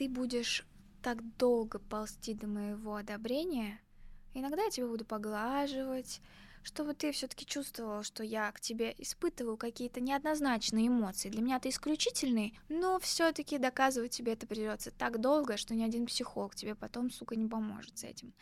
ты будешь так долго ползти до моего одобрения, иногда я тебя буду поглаживать, чтобы ты все-таки чувствовал, что я к тебе испытываю какие-то неоднозначные эмоции. Для меня ты исключительный, но все-таки доказывать тебе это придется так долго, что ни один психолог тебе потом, сука, не поможет с этим.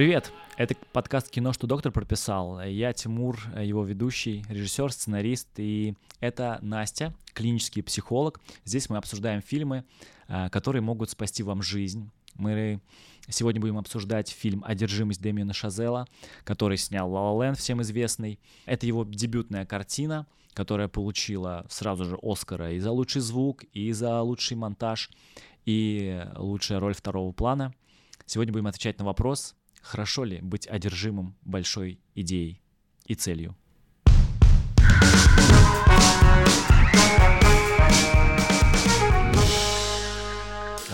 Привет! Это подкаст «Кино, что доктор прописал». Я Тимур, его ведущий, режиссер, сценарист, и это Настя, клинический психолог. Здесь мы обсуждаем фильмы, а, которые могут спасти вам жизнь. Мы сегодня будем обсуждать фильм «Одержимость» Дэмиана Шазела, который снял «Ла Ла всем известный. Это его дебютная картина, которая получила сразу же Оскара и за лучший звук, и за лучший монтаж, и лучшая роль второго плана. Сегодня будем отвечать на вопрос, Хорошо ли быть одержимым большой идеей и целью?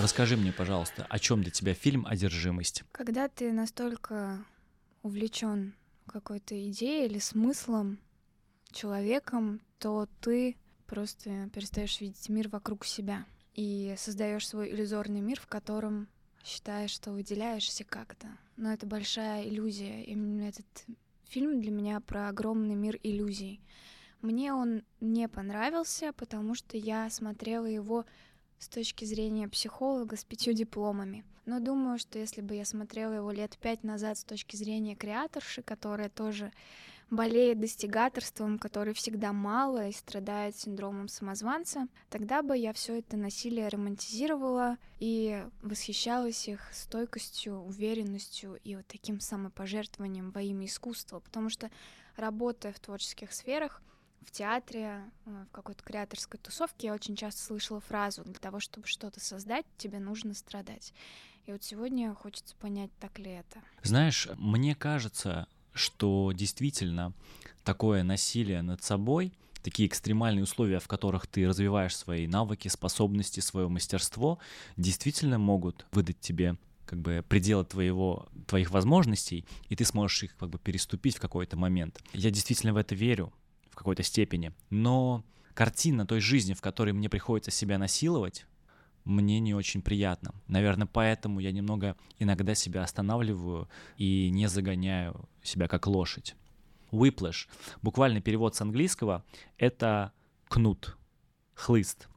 Расскажи мне, пожалуйста, о чем для тебя фильм «Одержимость»? Когда ты настолько увлечен какой-то идеей или смыслом, человеком, то ты просто перестаешь видеть мир вокруг себя и создаешь свой иллюзорный мир, в котором считаешь, что выделяешься как-то. Но это большая иллюзия. Именно этот фильм для меня про огромный мир иллюзий. Мне он не понравился, потому что я смотрела его с точки зрения психолога с пятью дипломами. Но думаю, что если бы я смотрела его лет пять назад с точки зрения креаторши, которая тоже болеет достигаторством, который всегда мало и страдает синдромом самозванца, тогда бы я все это насилие романтизировала и восхищалась их стойкостью, уверенностью и вот таким самопожертвованием во имя искусства, потому что работая в творческих сферах, в театре, э, в какой-то креаторской тусовке я очень часто слышала фразу «для того, чтобы что-то создать, тебе нужно страдать». И вот сегодня хочется понять, так ли это. Знаешь, мне кажется, что действительно такое насилие над собой, такие экстремальные условия, в которых ты развиваешь свои навыки, способности, свое мастерство, действительно могут выдать тебе как бы пределы твоего, твоих возможностей, и ты сможешь их как бы переступить в какой-то момент. Я действительно в это верю в какой-то степени, но картина той жизни, в которой мне приходится себя насиловать, мне не очень приятно. Наверное, поэтому я немного иногда себя останавливаю и не загоняю себя как лошадь. Whiplash, буквальный перевод с английского, это кнут, хлыст.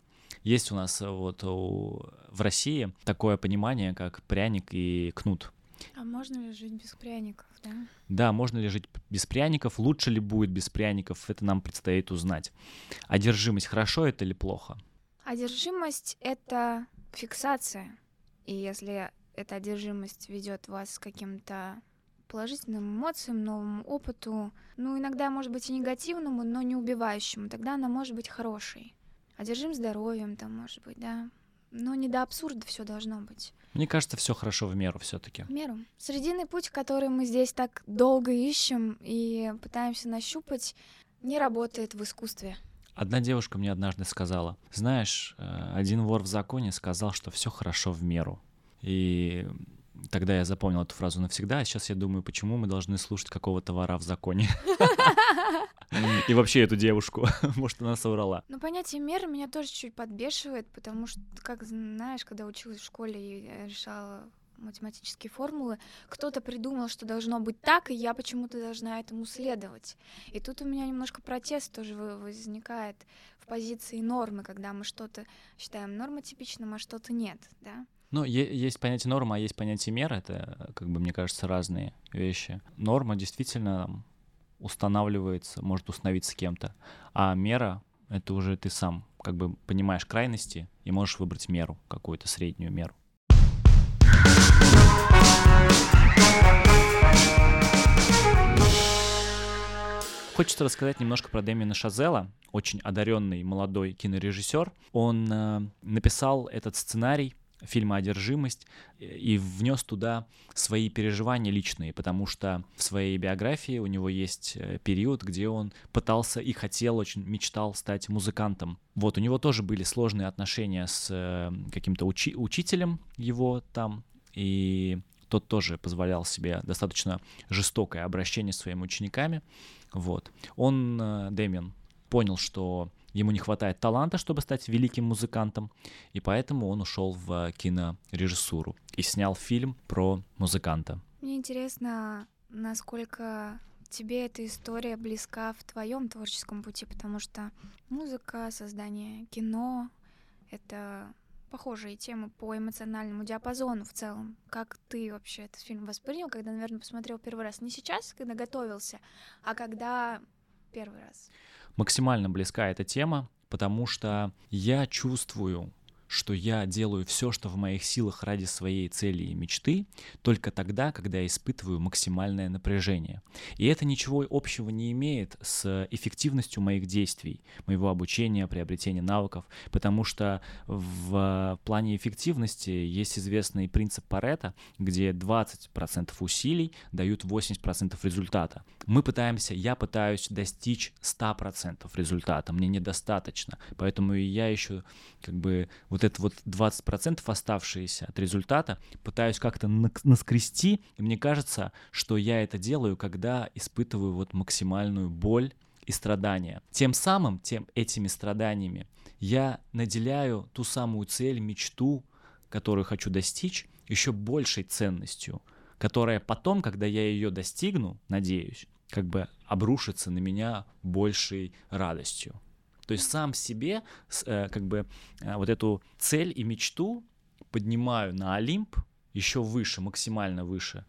Есть у нас э, вот у, в России такое понимание, как пряник и кнут. А можно ли жить без пряников, да? Да, можно ли жить без пряников, лучше ли будет без пряников, это нам предстоит узнать. Одержимость хорошо это или плохо? Одержимость — это фиксация. И если эта одержимость ведет вас к каким-то положительным эмоциям, новому опыту, ну, иногда, может быть, и негативному, но не убивающему, тогда она может быть хорошей. Одержим здоровьем, там, может быть, да. Но не до абсурда все должно быть. Мне кажется, все хорошо в меру все-таки. В меру. Срединный путь, который мы здесь так долго ищем и пытаемся нащупать, не работает в искусстве. Одна девушка мне однажды сказала, знаешь, э, один вор в законе сказал, что все хорошо в меру. И тогда я запомнил эту фразу навсегда, а сейчас я думаю, почему мы должны слушать какого-то вора в законе. И вообще эту девушку, может, она соврала. Ну, понятие меры меня тоже чуть подбешивает, потому что, как знаешь, когда училась в школе и решала математические формулы, кто-то придумал, что должно быть так, и я почему-то должна этому следовать. И тут у меня немножко протест тоже возникает в позиции нормы, когда мы что-то считаем нормотипичным, а что-то нет, да? Ну, есть понятие норма, а есть понятие мера, это, как бы, мне кажется, разные вещи. Норма действительно устанавливается, может установиться кем-то, а мера — это уже ты сам как бы понимаешь крайности и можешь выбрать меру, какую-то среднюю меру. Хочется рассказать немножко про Дэмина Шазела, очень одаренный молодой кинорежиссер. Он э, написал этот сценарий фильма «Одержимость» и внес туда свои переживания личные, потому что в своей биографии у него есть э, период, где он пытался и хотел, очень мечтал стать музыкантом. Вот, у него тоже были сложные отношения с э, каким-то учи- учителем его там, и тот тоже позволял себе достаточно жестокое обращение с своими учениками. Вот. Он, э, Дэмиан, понял, что ему не хватает таланта, чтобы стать великим музыкантом, и поэтому он ушел в кинорежиссуру и снял фильм про музыканта. Мне интересно, насколько тебе эта история близка в твоем творческом пути, потому что музыка, создание кино — это похожие темы по эмоциональному диапазону в целом. Как ты вообще этот фильм воспринял, когда, наверное, посмотрел первый раз? Не сейчас, когда готовился, а когда первый раз? Максимально близка эта тема, потому что я чувствую что я делаю все, что в моих силах ради своей цели и мечты, только тогда, когда я испытываю максимальное напряжение. И это ничего общего не имеет с эффективностью моих действий, моего обучения, приобретения навыков, потому что в плане эффективности есть известный принцип Паретта, где 20% усилий дают 80% результата. Мы пытаемся, я пытаюсь достичь 100% результата, мне недостаточно, поэтому и я еще как бы вот вот это вот 20% оставшиеся от результата пытаюсь как-то наскрести, и мне кажется, что я это делаю, когда испытываю вот максимальную боль и страдания. Тем самым, тем этими страданиями я наделяю ту самую цель, мечту, которую хочу достичь, еще большей ценностью, которая потом, когда я ее достигну, надеюсь, как бы обрушится на меня большей радостью. То есть сам себе э, как бы э, вот эту цель и мечту поднимаю на Олимп еще выше, максимально выше,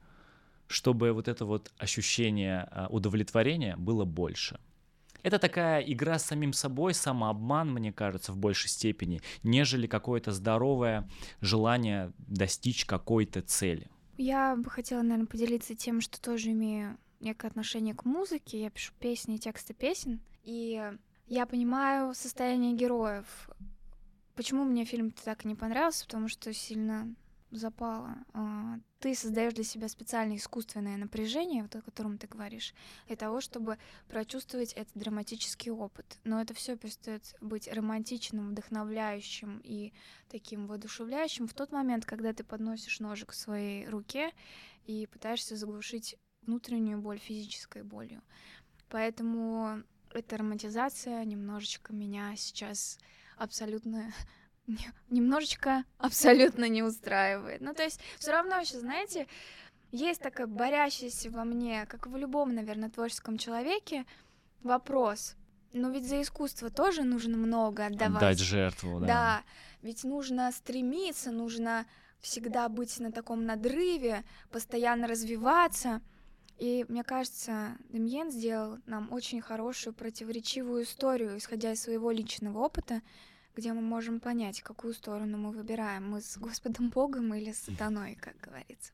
чтобы вот это вот ощущение э, удовлетворения было больше. Это такая игра с самим собой, самообман, мне кажется, в большей степени, нежели какое-то здоровое желание достичь какой-то цели. Я бы хотела, наверное, поделиться тем, что тоже имею некое отношение к музыке. Я пишу песни тексты песен. И я понимаю состояние героев. Почему мне фильм так не понравился? Потому что сильно запало. А, ты создаешь для себя специальное искусственное напряжение, вот о котором ты говоришь, для того, чтобы прочувствовать этот драматический опыт. Но это все перестает быть романтичным, вдохновляющим и таким воодушевляющим в тот момент, когда ты подносишь ножик к своей руке и пытаешься заглушить внутреннюю боль физической болью. Поэтому эта романтизация немножечко меня сейчас абсолютно немножечко абсолютно не устраивает. Ну, то есть, все равно еще, знаете, есть такая борящаяся во мне, как в любом, наверное, творческом человеке, вопрос. Но ведь за искусство тоже нужно много отдавать. Отдать жертву, да. Да, ведь нужно стремиться, нужно всегда быть на таком надрыве, постоянно развиваться. И мне кажется, Демьен сделал нам очень хорошую противоречивую историю, исходя из своего личного опыта, где мы можем понять, какую сторону мы выбираем. Мы с Господом Богом или с сатаной, как говорится.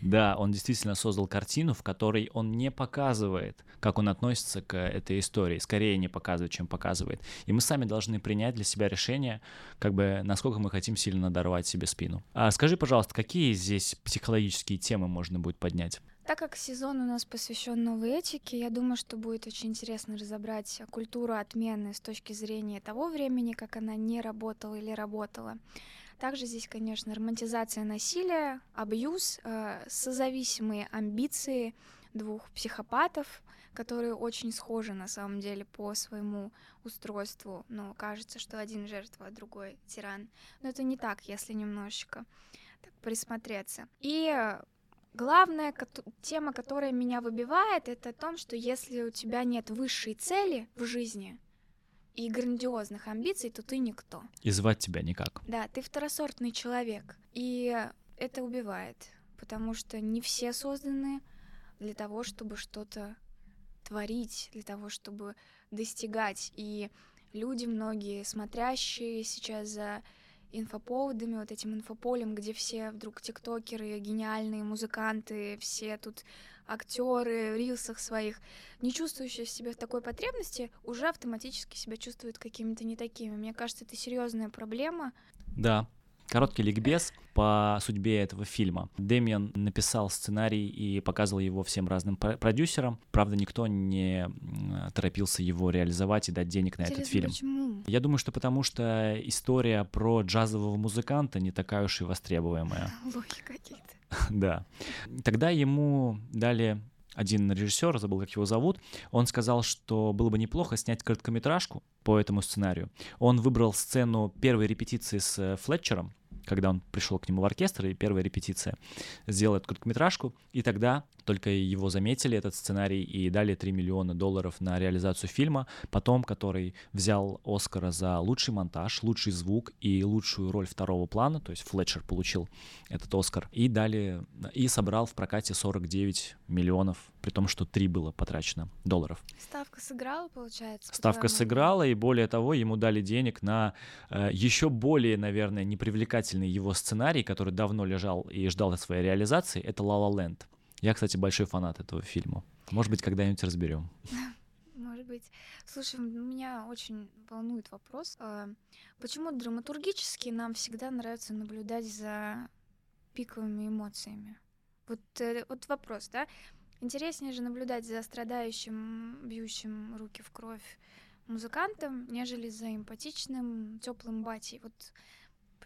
Да, он действительно создал картину, в которой он не показывает, как он относится к этой истории. Скорее не показывает, чем показывает. И мы сами должны принять для себя решение, как бы, насколько мы хотим сильно надорвать себе спину. А скажи, пожалуйста, какие здесь психологические темы можно будет поднять? Так как сезон у нас посвящен новой этике, я думаю, что будет очень интересно разобрать культуру отмены с точки зрения того времени, как она не работала или работала. Также здесь, конечно, романтизация насилия, абьюз, э, созависимые амбиции двух психопатов, которые очень схожи на самом деле по своему устройству, но кажется, что один жертва, а другой тиран. Но это не так, если немножечко так присмотреться. И Главная тема, которая меня выбивает, это о том, что если у тебя нет высшей цели в жизни и грандиозных амбиций, то ты никто. И звать тебя никак. Да, ты второсортный человек. И это убивает, потому что не все созданы для того, чтобы что-то творить, для того, чтобы достигать. И люди многие, смотрящие сейчас за инфоповодами, вот этим инфополем, где все вдруг тиктокеры, гениальные музыканты, все тут актеры в рилсах своих, не чувствующие в себе такой потребности, уже автоматически себя чувствуют какими-то не такими. Мне кажется, это серьезная проблема. Да, Короткий ликбез по судьбе этого фильма. Дэмиан написал сценарий и показывал его всем разным продюсерам. Правда, никто не торопился его реализовать и дать денег на Интересно, этот фильм. Почему? Я думаю, что потому что история про джазового музыканта не такая уж и востребуемая. Лохи какие-то. да. Тогда ему дали один режиссер, забыл, как его зовут, он сказал, что было бы неплохо снять короткометражку по этому сценарию. Он выбрал сцену первой репетиции с э, Флетчером, когда он пришел к нему в оркестр, и первая репетиция, сделал эту короткометражку, и тогда только его заметили, этот сценарий, и дали 3 миллиона долларов на реализацию фильма, потом, который взял Оскара за лучший монтаж, лучший звук и лучшую роль второго плана, то есть Флетчер получил этот Оскар, и дали, и собрал в прокате 49 миллионов, при том, что 3 было потрачено долларов. Ставка сыграла, получается? Ставка сыграла, и более того, ему дали денег на э, еще более, наверное, непривлекательный его сценарий, который давно лежал и ждал своей реализации, это «La La Land». Я, кстати, большой фанат этого фильма. Может быть, когда-нибудь разберем. Может быть. Слушай, меня очень волнует вопрос. А, почему драматургически нам всегда нравится наблюдать за пиковыми эмоциями? Вот, э, вот вопрос, да? Интереснее же наблюдать за страдающим, бьющим руки в кровь музыкантом, нежели за эмпатичным, теплым батей. Вот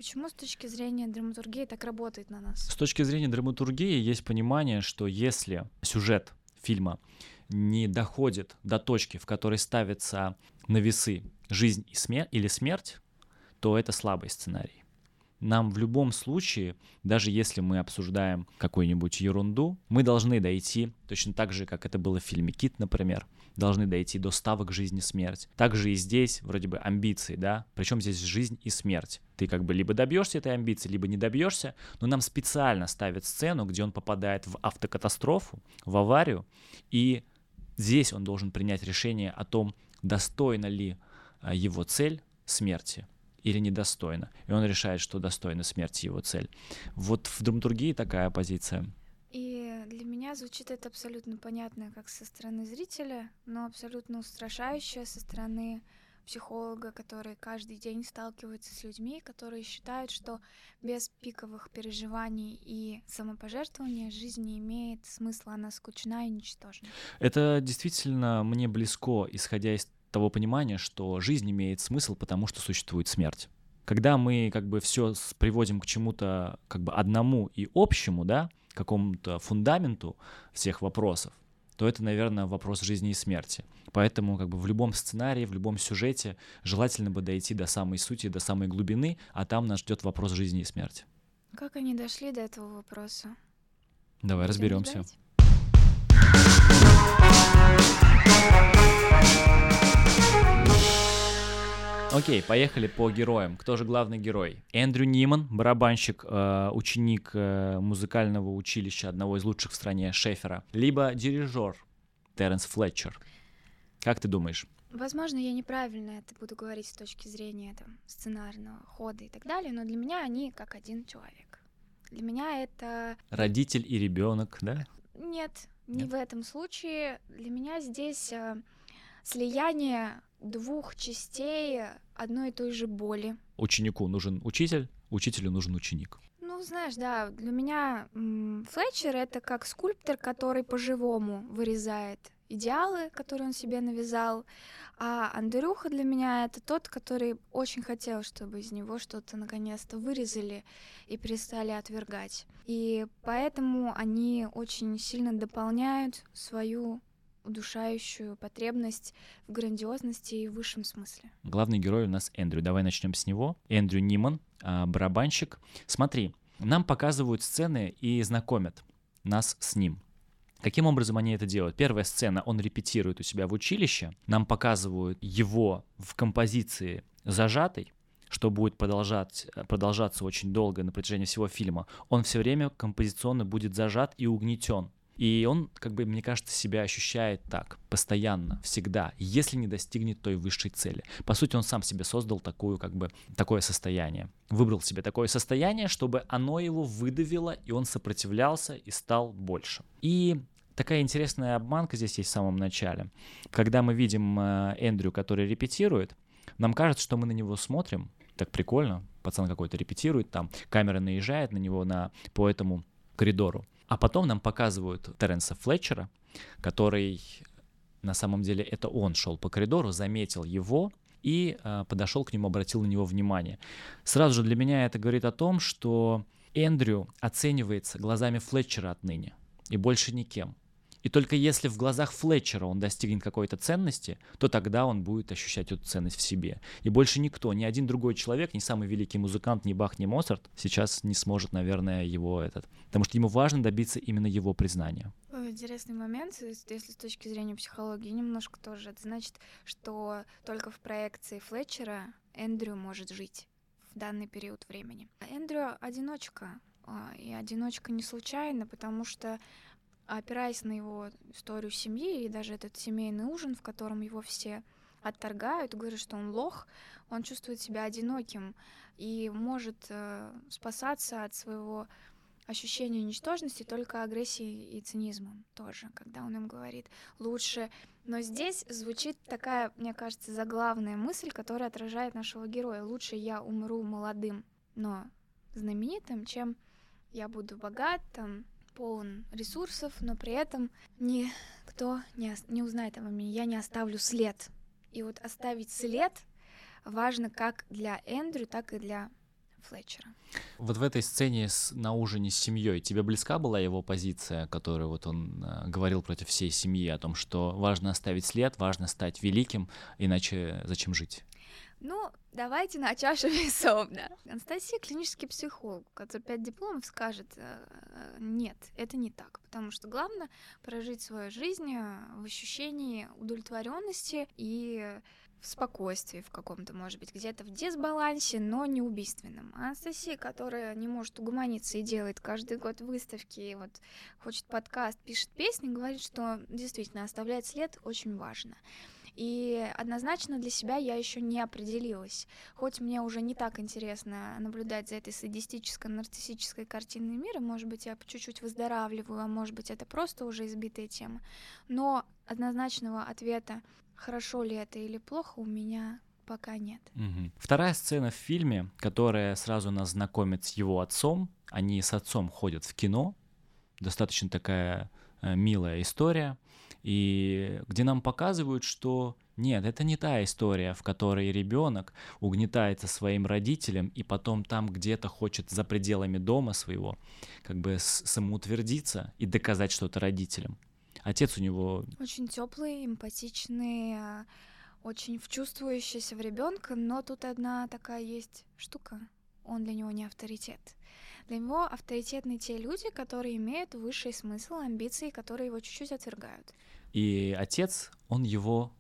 Почему с точки зрения драматургии так работает на нас? С точки зрения драматургии есть понимание, что если сюжет фильма не доходит до точки, в которой ставится на весы жизнь и смерть или смерть, то это слабый сценарий. Нам в любом случае, даже если мы обсуждаем какую-нибудь ерунду, мы должны дойти, точно так же, как это было в фильме «Кит», например, должны дойти до ставок жизни и смерть. Также и здесь вроде бы амбиции, да, причем здесь жизнь и смерть. Ты как бы либо добьешься этой амбиции, либо не добьешься, но нам специально ставят сцену, где он попадает в автокатастрофу, в аварию, и здесь он должен принять решение о том, достойна ли а, его цель смерти или недостойна. И он решает, что достойна смерти его цель. Вот в драматургии такая позиция. И для меня звучит это абсолютно понятно, как со стороны зрителя, но абсолютно устрашающе со стороны психолога, который каждый день сталкивается с людьми, которые считают, что без пиковых переживаний и самопожертвования жизнь не имеет смысла, она скучна и ничтожна. Это действительно мне близко, исходя из того понимания, что жизнь имеет смысл, потому что существует смерть. Когда мы как бы все приводим к чему-то как бы одному и общему, да, какому-то фундаменту всех вопросов, то это, наверное, вопрос жизни и смерти. Поэтому как бы в любом сценарии, в любом сюжете желательно бы дойти до самой сути, до самой глубины, а там нас ждет вопрос жизни и смерти. Как они дошли до этого вопроса? Давай разберемся. Окей, поехали по героям. Кто же главный герой? Эндрю Ниман, барабанщик, э, ученик э, музыкального училища одного из лучших в стране Шефера, либо дирижер Теренс Флетчер. Как ты думаешь? Возможно, я неправильно это буду говорить с точки зрения там, сценарного хода и так далее, но для меня они как один человек. Для меня это... Родитель и ребенок, да? Нет, не Нет? в этом случае. Для меня здесь э, слияние двух частей одной и той же боли. Ученику нужен учитель, учителю нужен ученик. Ну, знаешь, да, для меня Флетчер это как скульптор, который по-живому вырезает идеалы, которые он себе навязал, а Андрюха для меня это тот, который очень хотел, чтобы из него что-то наконец-то вырезали и перестали отвергать. И поэтому они очень сильно дополняют свою удушающую потребность в грандиозности и высшем смысле. Главный герой у нас Эндрю. Давай начнем с него. Эндрю Ниман, а, барабанщик. Смотри, нам показывают сцены и знакомят нас с ним. Каким образом они это делают? Первая сцена, он репетирует у себя в училище, нам показывают его в композиции зажатой, что будет продолжать, продолжаться очень долго на протяжении всего фильма. Он все время композиционно будет зажат и угнетен. И он, как бы, мне кажется, себя ощущает так, постоянно, всегда, если не достигнет той высшей цели. По сути, он сам себе создал такую, как бы, такое состояние. Выбрал себе такое состояние, чтобы оно его выдавило, и он сопротивлялся и стал больше. И такая интересная обманка здесь есть в самом начале. Когда мы видим э, Эндрю, который репетирует, нам кажется, что мы на него смотрим, так прикольно, пацан какой-то репетирует там, камера наезжает на него на, по этому коридору. А потом нам показывают Теренса Флетчера, который на самом деле это он шел по коридору, заметил его и э, подошел к нему, обратил на него внимание. Сразу же для меня это говорит о том, что Эндрю оценивается глазами Флетчера отныне и больше никем. И только если в глазах Флетчера он достигнет какой-то ценности, то тогда он будет ощущать эту ценность в себе. И больше никто, ни один другой человек, ни самый великий музыкант, ни Бах, ни Моцарт сейчас не сможет, наверное, его этот... Потому что ему важно добиться именно его признания. Интересный момент, если с точки зрения психологии, немножко тоже. Это значит, что только в проекции Флетчера Эндрю может жить в данный период времени. Эндрю одиночка, а, и одиночка не случайно, потому что опираясь на его историю семьи и даже этот семейный ужин, в котором его все отторгают, говорят, что он лох, он чувствует себя одиноким и может э, спасаться от своего ощущения ничтожности только агрессией и цинизмом тоже, когда он им говорит лучше. Но здесь звучит такая, мне кажется, заглавная мысль, которая отражает нашего героя. Лучше я умру молодым, но знаменитым, чем я буду богат, там, полон ресурсов, но при этом никто не, не узнает обо мне, я не оставлю след. И вот оставить след важно как для Эндрю, так и для Флетчера. Вот в этой сцене с, на ужине с семьей тебе близка была его позиция, которую вот он э, говорил против всей семьи о том, что важно оставить след, важно стать великим, иначе зачем жить? Ну, давайте на чашу весов, да. Анастасия клинический психолог, который пять дипломов скажет, э, э, нет, это не так, потому что главное прожить свою жизнь э, в ощущении удовлетворенности и в спокойствии в каком-то, может быть, где-то в дисбалансе, но не убийственном. А Анастасия, которая не может угомониться и делает каждый год выставки, и вот хочет подкаст, пишет песни, говорит, что действительно оставлять след очень важно. И однозначно для себя я еще не определилась. Хоть мне уже не так интересно наблюдать за этой садистической, нарциссической картиной мира, может быть, я чуть-чуть выздоравливаю, а может быть, это просто уже избитая тема. Но однозначного ответа, хорошо ли это или плохо, у меня пока нет. Угу. Вторая сцена в фильме, которая сразу нас знакомит с его отцом. Они с отцом ходят в кино. Достаточно такая э, милая история и где нам показывают, что нет, это не та история, в которой ребенок угнетается своим родителем и потом там где-то хочет за пределами дома своего как бы самоутвердиться и доказать что-то родителям. Отец у него очень теплый, эмпатичный, а, очень вчувствующийся в ребенка, но тут одна такая есть штука. Он для него не авторитет. Для него авторитетны те люди, которые имеют высший смысл, амбиции, которые его чуть-чуть отвергают. И отец, он его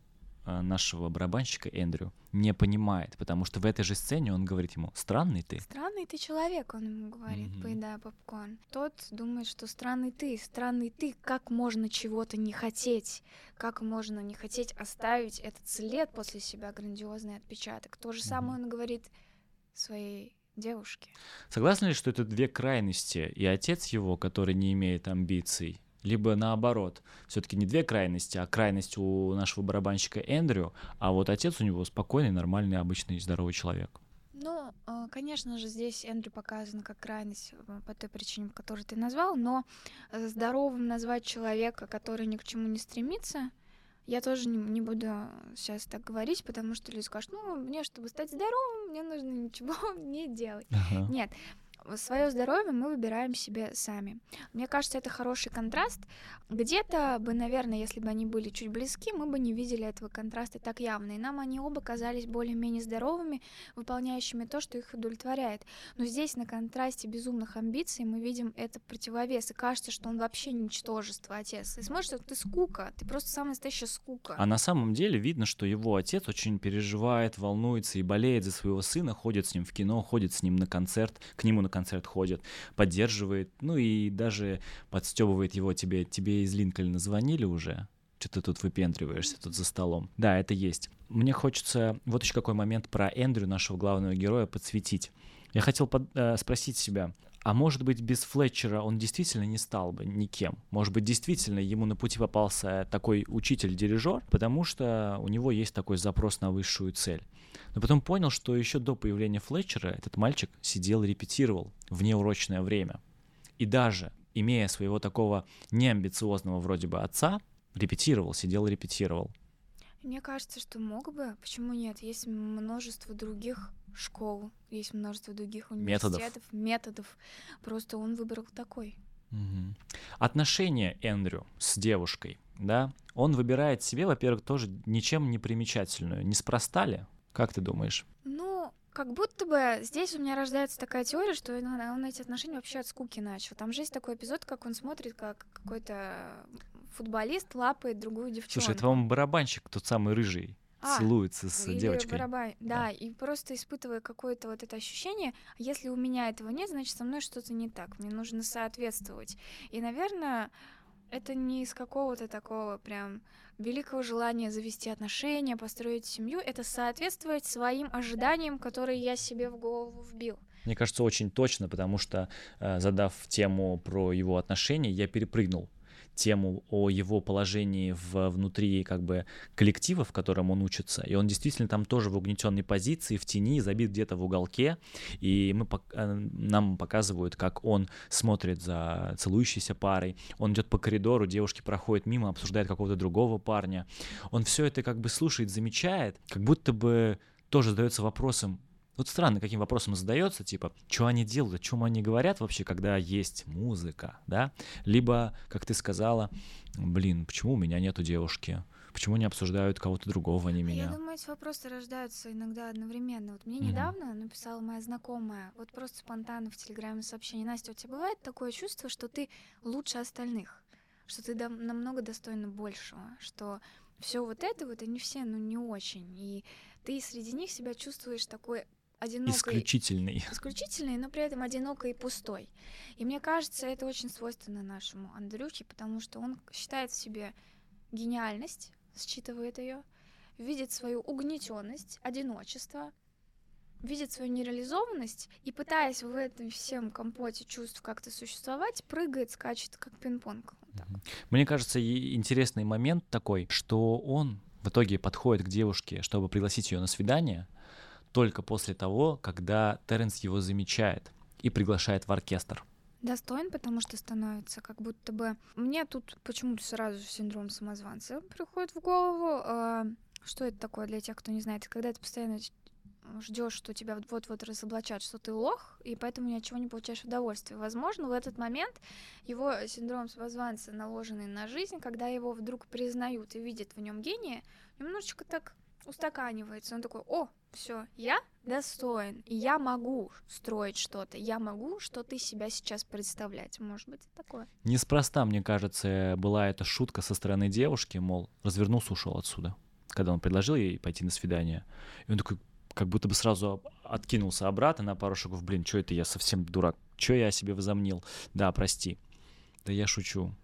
э, нашего барабанщика Эндрю не понимает, потому что в этой же сцене он говорит ему «странный ты». «Странный ты человек», он ему говорит, mm-hmm. поедая попкорн. Тот думает, что странный ты, странный ты, как можно чего-то не хотеть, как можно не хотеть оставить этот след после себя, грандиозный отпечаток. То же mm-hmm. самое он говорит своей девушке. Согласны ли, что это две крайности, и отец его, который не имеет амбиций, либо наоборот, все-таки не две крайности, а крайность у нашего барабанщика Эндрю, а вот отец у него спокойный, нормальный, обычный, здоровый человек. Ну, э, конечно же, здесь Эндрю показан как крайность э, по той причине, которую ты назвал, но э, здоровым назвать человека, который ни к чему не стремится, я тоже не, не буду сейчас так говорить, потому что люди скажут, ну, мне, чтобы стать здоровым, мне нужно ничего не делать. Ага. Нет, свое здоровье мы выбираем себе сами. Мне кажется, это хороший контраст. Где-то бы, наверное, если бы они были чуть близки, мы бы не видели этого контраста так явно. И нам они оба казались более-менее здоровыми, выполняющими то, что их удовлетворяет. Но здесь на контрасте безумных амбиций мы видим это противовес. И кажется, что он вообще ничтожество, отец. И смотришь, что ты скука, ты просто самая настоящая скука. А на самом деле видно, что его отец очень переживает, волнуется и болеет за своего сына, ходит с ним в кино, ходит с ним на концерт, к нему на концерт ходит, поддерживает, ну и даже подстебывает его тебе, тебе из Линкольна звонили уже, что ты тут выпендриваешься тут за столом. Да, это есть. Мне хочется вот еще какой момент про Эндрю, нашего главного героя, подсветить. Я хотел под, э, спросить себя, а может быть, без Флетчера он действительно не стал бы никем? Может быть, действительно ему на пути попался такой учитель-дирижер, потому что у него есть такой запрос на высшую цель. Но потом понял, что еще до появления Флетчера этот мальчик сидел и репетировал в неурочное время. И даже имея своего такого неамбициозного вроде бы отца, репетировал, сидел и репетировал. Мне кажется, что мог бы. Почему нет? Есть множество других школ, есть множество других университетов, методов. методов. Просто он выбрал такой. Угу. Отношения Эндрю с девушкой, да, он выбирает себе, во-первых, тоже ничем не примечательную. Неспроста ли? Как ты думаешь? Ну, как будто бы здесь у меня рождается такая теория, что он, он эти отношения вообще от скуки начал. Там же есть такой эпизод, как он смотрит, как какой-то футболист лапает другую девчонку. Слушай, это, по-моему, барабанщик, тот самый рыжий. А, целуется с или девочкой. Барабан... Да, да, и просто испытывая какое-то вот это ощущение, «А если у меня этого нет, значит, со мной что-то не так, мне нужно соответствовать. И, наверное, это не из какого-то такого прям великого желания завести отношения, построить семью, это соответствовать своим ожиданиям, которые я себе в голову вбил. Мне кажется, очень точно, потому что, э, задав тему про его отношения, я перепрыгнул тему о его положении в, внутри как бы коллектива, в котором он учится, и он действительно там тоже в угнетенной позиции, в тени, забит где-то в уголке, и мы, э, нам показывают, как он смотрит за целующейся парой, он идет по коридору, девушки проходят мимо, обсуждают какого-то другого парня, он все это как бы слушает, замечает, как будто бы тоже задается вопросом, вот странно, каким вопросом задается, типа, что они делают, о чем они говорят вообще, когда есть музыка, да? Либо, как ты сказала, блин, почему у меня нету девушки? Почему не обсуждают кого-то другого, а не меня? Я думаю, эти вопросы рождаются иногда одновременно. Вот мне mm-hmm. недавно написала моя знакомая, вот просто спонтанно в телеграме сообщение, Настя, у тебя бывает такое чувство, что ты лучше остальных, что ты намного достойна большего, что все вот это вот они все, ну, не очень, и ты среди них себя чувствуешь такой одинокой. Исключительный. Исключительный, но при этом одинокой и пустой. И мне кажется, это очень свойственно нашему Андрюхе, потому что он считает в себе гениальность, считывает ее, видит свою угнетенность, одиночество, видит свою нереализованность и, пытаясь в этом всем компоте чувств как-то существовать, прыгает, скачет, как пинг-понг. Вот Мне кажется, интересный момент такой, что он в итоге подходит к девушке, чтобы пригласить ее на свидание, только после того, когда Терренс его замечает и приглашает в оркестр. Достоин, потому что становится как будто бы... Мне тут почему-то сразу синдром самозванца приходит в голову. А, что это такое для тех, кто не знает? Когда ты постоянно ждешь, что тебя вот-вот разоблачат, что ты лох, и поэтому ни от чего не получаешь удовольствия. Возможно, в этот момент его синдром самозванца, наложенный на жизнь, когда его вдруг признают и видят в нем гения, немножечко так устаканивается. Он такой, о, все, я достоин, и я могу строить что-то, я могу что-то из себя сейчас представлять, может быть, такое. Неспроста, мне кажется, была эта шутка со стороны девушки, мол, развернулся, ушел отсюда, когда он предложил ей пойти на свидание. И он такой, как будто бы сразу откинулся обратно на пару шагов, блин, что это я совсем дурак, что я о себе возомнил, да, прости. Да я шучу.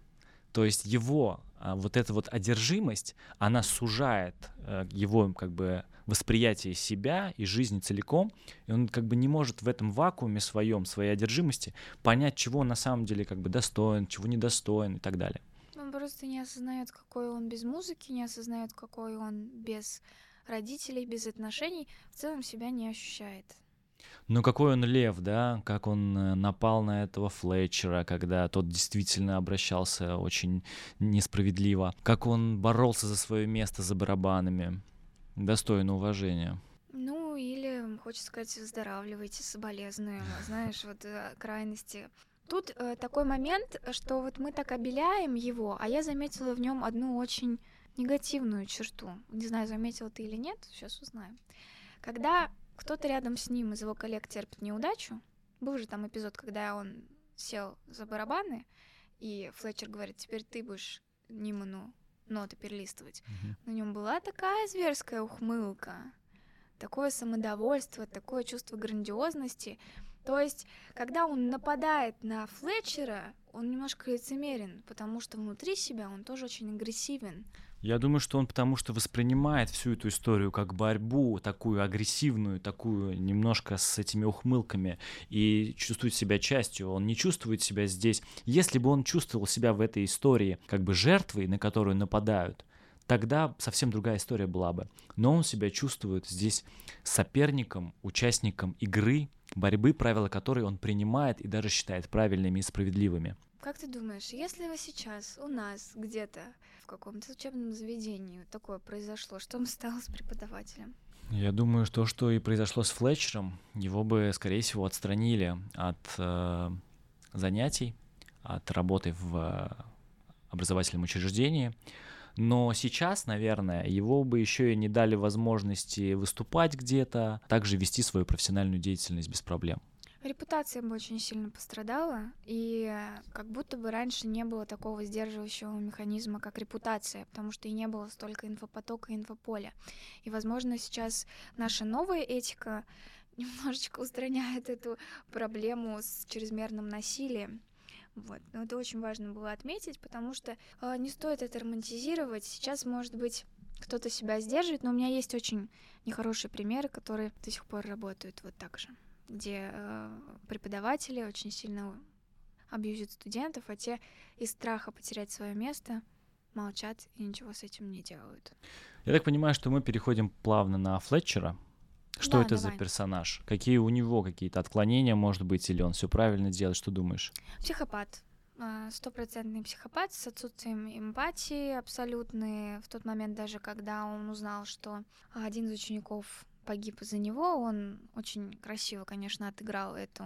То есть его вот эта вот одержимость, она сужает э, его как бы восприятие себя и жизни целиком, и он как бы не может в этом вакууме своем, своей одержимости понять, чего он на самом деле как бы достоин, чего недостоин и так далее. Он просто не осознает, какой он без музыки, не осознает, какой он без родителей, без отношений, в целом себя не ощущает. Ну какой он лев, да, как он э, напал на этого Флетчера, когда тот действительно обращался очень несправедливо, как он боролся за свое место за барабанами, достойно уважения. Ну, или, хочется сказать, выздоравливайте, соболезную, знаешь, вот э, крайности. Тут э, такой момент, что вот мы так обеляем его, а я заметила в нем одну очень негативную черту. Не знаю, заметила ты или нет, сейчас узнаем. Когда кто-то рядом с ним из его коллег терпит неудачу. Был же там эпизод, когда он сел за барабаны, и Флетчер говорит, теперь ты будешь Ниману ноты перелистывать. Uh-huh. На нем была такая зверская ухмылка, такое самодовольство, такое чувство грандиозности. То есть, когда он нападает на Флетчера, он немножко лицемерен, потому что внутри себя он тоже очень агрессивен. Я думаю, что он потому что воспринимает всю эту историю как борьбу, такую агрессивную, такую немножко с этими ухмылками, и чувствует себя частью. Он не чувствует себя здесь. Если бы он чувствовал себя в этой истории как бы жертвой, на которую нападают, тогда совсем другая история была бы. Но он себя чувствует здесь соперником, участником игры, борьбы, правила которой он принимает и даже считает правильными и справедливыми. Как ты думаешь, если вы сейчас у нас где-то в каком-то учебном заведении такое произошло, что бы стало с преподавателем? Я думаю, что что и произошло с Флетчером, его бы, скорее всего, отстранили от э, занятий, от работы в э, образовательном учреждении. Но сейчас, наверное, его бы еще и не дали возможности выступать где-то, также вести свою профессиональную деятельность без проблем. Репутация бы очень сильно пострадала, и как будто бы раньше не было такого сдерживающего механизма, как репутация, потому что и не было столько инфопотока и инфополя. И, возможно, сейчас наша новая этика немножечко устраняет эту проблему с чрезмерным насилием. Вот. Но это очень важно было отметить, потому что э, не стоит это романтизировать. Сейчас, может быть, кто-то себя сдерживает, но у меня есть очень нехорошие примеры, которые до сих пор работают вот так же где э, преподаватели очень сильно абьюзят студентов, а те из страха потерять свое место молчат и ничего с этим не делают. Я так понимаю, что мы переходим плавно на Флетчера. Что Да, это давай. за персонаж? Какие у него какие-то отклонения, может быть, или он все правильно делает? Что думаешь? Психопат. А, Стопроцентный психопат с отсутствием эмпатии абсолютной. В тот момент даже, когда он узнал, что один из учеников погиб из-за него, он очень красиво, конечно, отыграл эту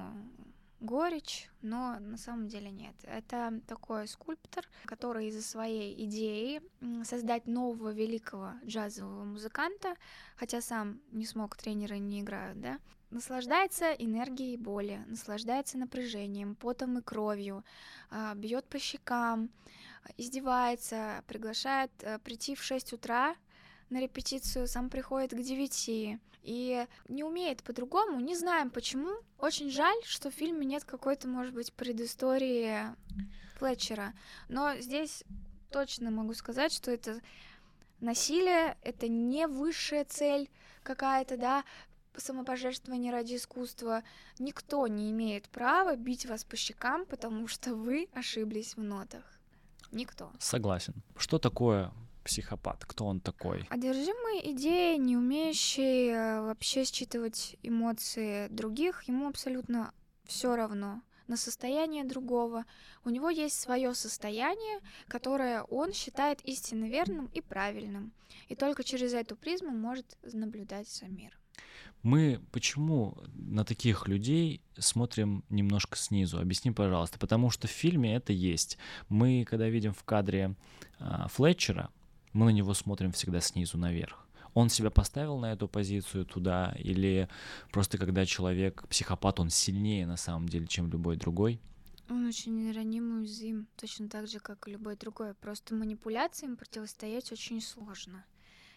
горечь, но на самом деле нет. Это такой скульптор, который из-за своей идеи создать нового великого джазового музыканта, хотя сам не смог, тренеры не играют, да, наслаждается энергией боли, наслаждается напряжением, потом и кровью, а, бьет по щекам, издевается, приглашает а, прийти в 6 утра на репетицию, сам приходит к 9 и не умеет по-другому, не знаем почему. Очень жаль, что в фильме нет какой-то, может быть, предыстории Флетчера, но здесь точно могу сказать, что это насилие, это не высшая цель какая-то, да, самопожертвование ради искусства. Никто не имеет права бить вас по щекам, потому что вы ошиблись в нотах. Никто. Согласен. Что такое психопат? Кто он такой? Одержимый идеей, не умеющий э, вообще считывать эмоции других, ему абсолютно все равно на состояние другого. У него есть свое состояние, которое он считает истинно верным и правильным. И только через эту призму может наблюдать за мир. Мы почему на таких людей смотрим немножко снизу? Объясни, пожалуйста. Потому что в фильме это есть. Мы, когда видим в кадре а, Флетчера, мы на него смотрим всегда снизу наверх. Он себя поставил на эту позицию туда, или просто когда человек психопат, он сильнее на самом деле, чем любой другой? Он очень раним и уязвим, точно так же, как и любой другой. Просто манипуляциям противостоять очень сложно.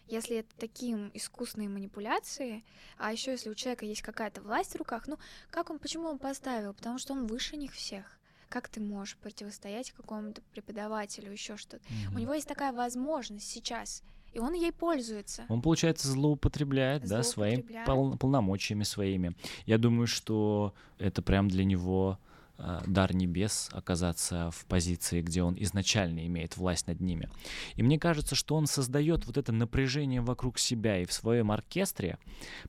Если это такие искусные манипуляции, а еще если у человека есть какая-то власть в руках, ну как он, почему он поставил? Потому что он выше них всех. Как ты можешь противостоять какому-то преподавателю, еще что-то? У него есть такая возможность сейчас, и он ей пользуется. Он, получается, злоупотребляет, да, своим Злоупотребляет. пол- полномочиями своими. Я думаю, что это прям для него э, дар небес оказаться в позиции, где он изначально имеет власть над ними. И мне кажется, что он создает вот это напряжение вокруг себя и в своем оркестре,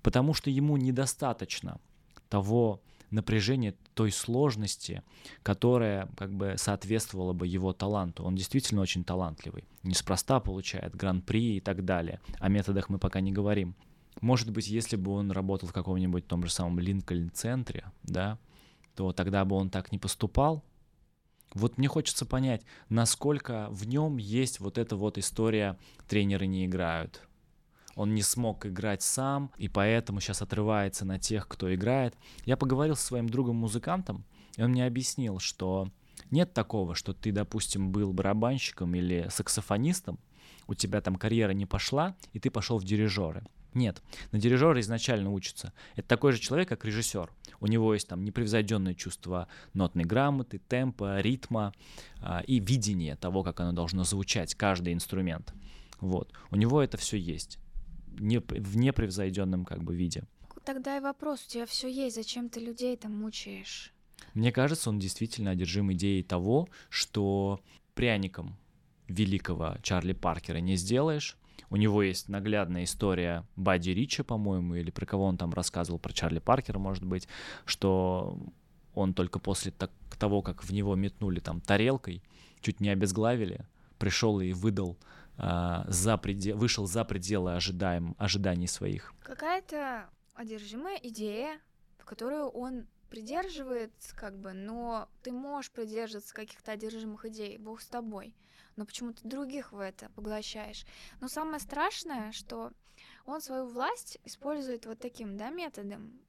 потому что ему недостаточно того напряжения, той сложности, которая как бы соответствовала бы его таланту. Он действительно очень талантливый. Неспроста получает гран-при и так далее. О методах мы пока не говорим. Может быть, если бы он работал в каком-нибудь том же самом Линкольн-центре, да, то тогда бы он так не поступал. Вот мне хочется понять, насколько в нем есть вот эта вот история «тренеры не играют». Он не смог играть сам, и поэтому сейчас отрывается на тех, кто играет. Я поговорил со своим другом-музыкантом, и он мне объяснил, что нет такого, что ты, допустим, был барабанщиком или саксофонистом, у тебя там карьера не пошла, и ты пошел в дирижеры. Нет, на дирижера изначально учатся. Это такой же человек, как режиссер. У него есть там непревзойденное чувство нотной грамоты, темпа, ритма а, и видение того, как оно должно звучать, каждый инструмент. Вот. У него это все есть. Не, в непревзойденном как бы виде. Тогда и вопрос, у тебя все есть, зачем ты людей там мучаешь? Мне кажется, он действительно одержим идеей того, что пряником великого Чарли Паркера не сделаешь. У него есть наглядная история Бадди Рича, по-моему, или про кого он там рассказывал, про Чарли Паркера, может быть, что он только после так, того, как в него метнули там тарелкой, чуть не обезглавили, пришел и выдал э, за предел, вышел за пределы ожидаем, ожиданий своих. Какая-то одержимая идея, которую он придерживается, как бы, но ты можешь придерживаться каких-то одержимых идей, Бог с тобой, но почему ты других в это поглощаешь. Но самое страшное, что он свою власть использует вот таким, да, методом,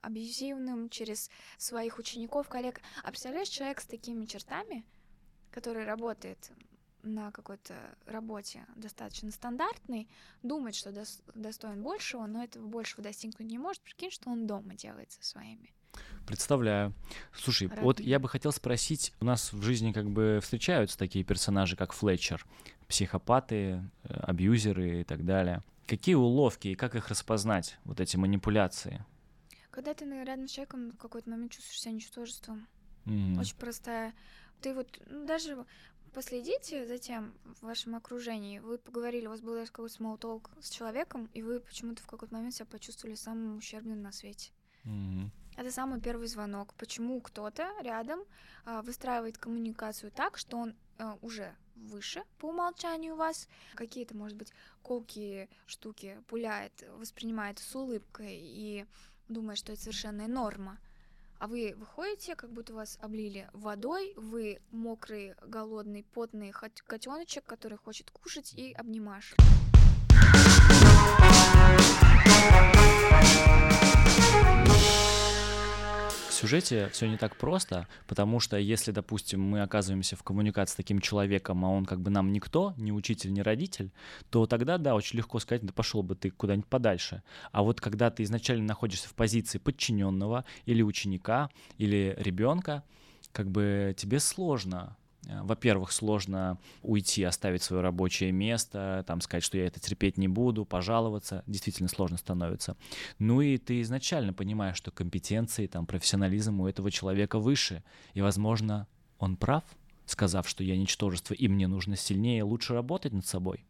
абьюзивным, через своих учеников, коллег. А представляешь, человек с такими чертами, который работает на какой-то работе достаточно стандартный, думает, что дос- достоин большего, но этого большего достигнуть не может. Прикинь, что он дома делает со своими. Представляю. Слушай, Родные. вот я бы хотел спросить, у нас в жизни как бы встречаются такие персонажи, как Флетчер, психопаты, э, абьюзеры и так далее. Какие уловки и как их распознать, вот эти манипуляции? Когда ты рядом с человеком в какой-то момент чувствуешь себя ничтожеством. Mm-hmm. Очень простая. Ты вот ну, даже последите за тем в вашем окружении. Вы поговорили, у вас был какой-то small talk с человеком, и вы почему-то в какой-то момент себя почувствовали самым ущербным на свете. Mm-hmm. Это самый первый звонок. Почему кто-то рядом а, выстраивает коммуникацию так, что он а, уже выше по умолчанию вас, какие-то, может быть, колкие штуки пуляет, воспринимает с улыбкой и думает, что это совершенная норма. А вы выходите, как будто вас облили водой, вы мокрый, голодный, потный котеночек, который хочет кушать и обнимашь сюжете все не так просто, потому что если, допустим, мы оказываемся в коммуникации с таким человеком, а он как бы нам никто, ни учитель, ни родитель, то тогда, да, очень легко сказать, да пошел бы ты куда-нибудь подальше. А вот когда ты изначально находишься в позиции подчиненного или ученика, или ребенка, как бы тебе сложно во-первых, сложно уйти, оставить свое рабочее место, там сказать, что я это терпеть не буду, пожаловаться, действительно сложно становится. Ну и ты изначально понимаешь, что компетенции, там, профессионализм у этого человека выше, и, возможно, он прав, сказав, что я ничтожество, и мне нужно сильнее, лучше работать над собой.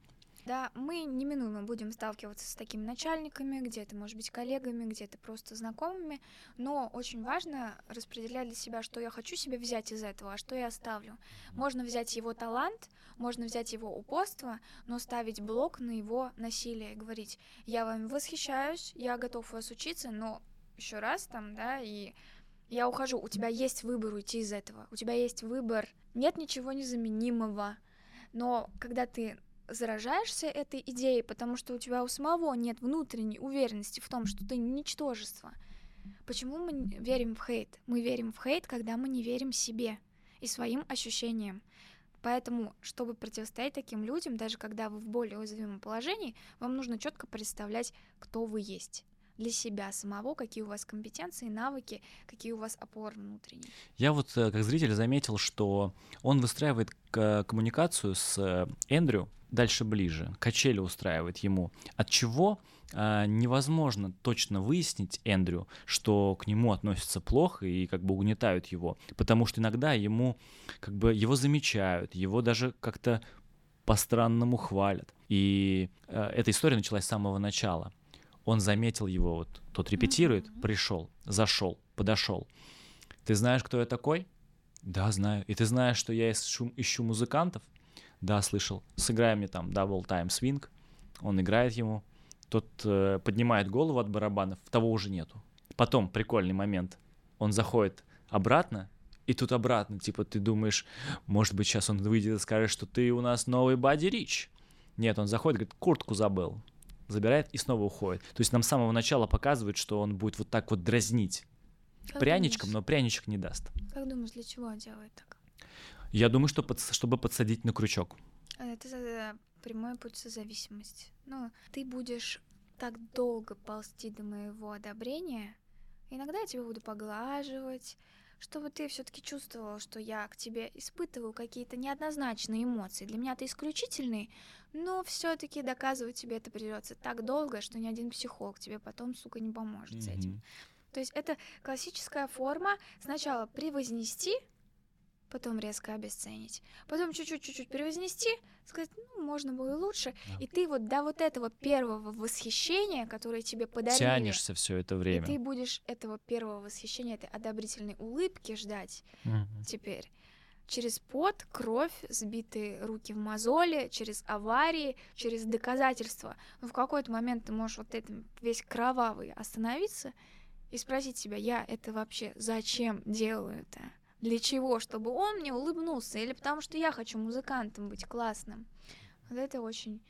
Да, мы неминуемо будем сталкиваться с такими начальниками, где-то, может быть, коллегами, где-то просто знакомыми, но очень важно распределять для себя, что я хочу себе взять из этого, а что я оставлю. Можно взять его талант, можно взять его упорство, но ставить блок на его насилие, говорить, я вами восхищаюсь, я готов вас учиться, но еще раз там, да, и я ухожу, у тебя есть выбор уйти из этого, у тебя есть выбор, нет ничего незаменимого, но когда ты заражаешься этой идеей, потому что у тебя у самого нет внутренней уверенности в том, что ты ничтожество. Почему мы верим в хейт? Мы верим в хейт, когда мы не верим себе и своим ощущениям. Поэтому, чтобы противостоять таким людям, даже когда вы в более уязвимом положении, вам нужно четко представлять, кто вы есть для себя самого, какие у вас компетенции, навыки, какие у вас опоры внутренние. Я вот э, как зритель заметил, что он выстраивает коммуникацию с э, Эндрю дальше ближе, качели устраивает ему, от чего э, невозможно точно выяснить Эндрю, что к нему относятся плохо и как бы угнетают его, потому что иногда ему как бы его замечают, его даже как-то по-странному хвалят. И э, эта история началась с самого начала. Он заметил его, вот тот репетирует, пришел, зашел, подошел. Ты знаешь, кто я такой? Да, знаю. И ты знаешь, что я ищу, ищу музыкантов? Да, слышал, сыграй мне там double time swing, он играет ему, тот э, поднимает голову от барабанов, того уже нету. Потом прикольный момент, он заходит обратно, и тут обратно, типа, ты думаешь, может быть, сейчас он выйдет и скажет, что ты у нас новый Бадди Рич. Нет, он заходит, говорит, куртку забыл, забирает и снова уходит. То есть нам с самого начала показывают, что он будет вот так вот дразнить как пряничком, думаешь? но пряничек не даст. Как думаешь, для чего он делает так? Я думаю, что под, чтобы подсадить на крючок. Это прямой путь созависимости. Ну, ты будешь так долго ползти до моего одобрения, иногда я тебя буду поглаживать, чтобы ты все-таки чувствовал, что я к тебе испытываю какие-то неоднозначные эмоции. Для меня ты исключительный, но все-таки доказывать тебе это придется так долго, что ни один психолог тебе потом, сука, не поможет mm-hmm. с этим. То есть это классическая форма сначала превознести, потом резко обесценить, потом чуть-чуть, чуть-чуть превознести, сказать, ну, можно было и лучше. Да. И ты вот до вот этого первого восхищения, которое тебе подарили... Тянешься все это время. И ты будешь этого первого восхищения, этой одобрительной улыбки ждать угу. теперь через пот, кровь, сбитые руки в мозоли, через аварии, через доказательства. Но в какой-то момент ты можешь вот этим весь кровавый остановиться и спросить себя, я это вообще зачем делаю это? Для чего? Чтобы он мне улыбнулся или потому что я хочу музыкантом быть классным? Вот это очень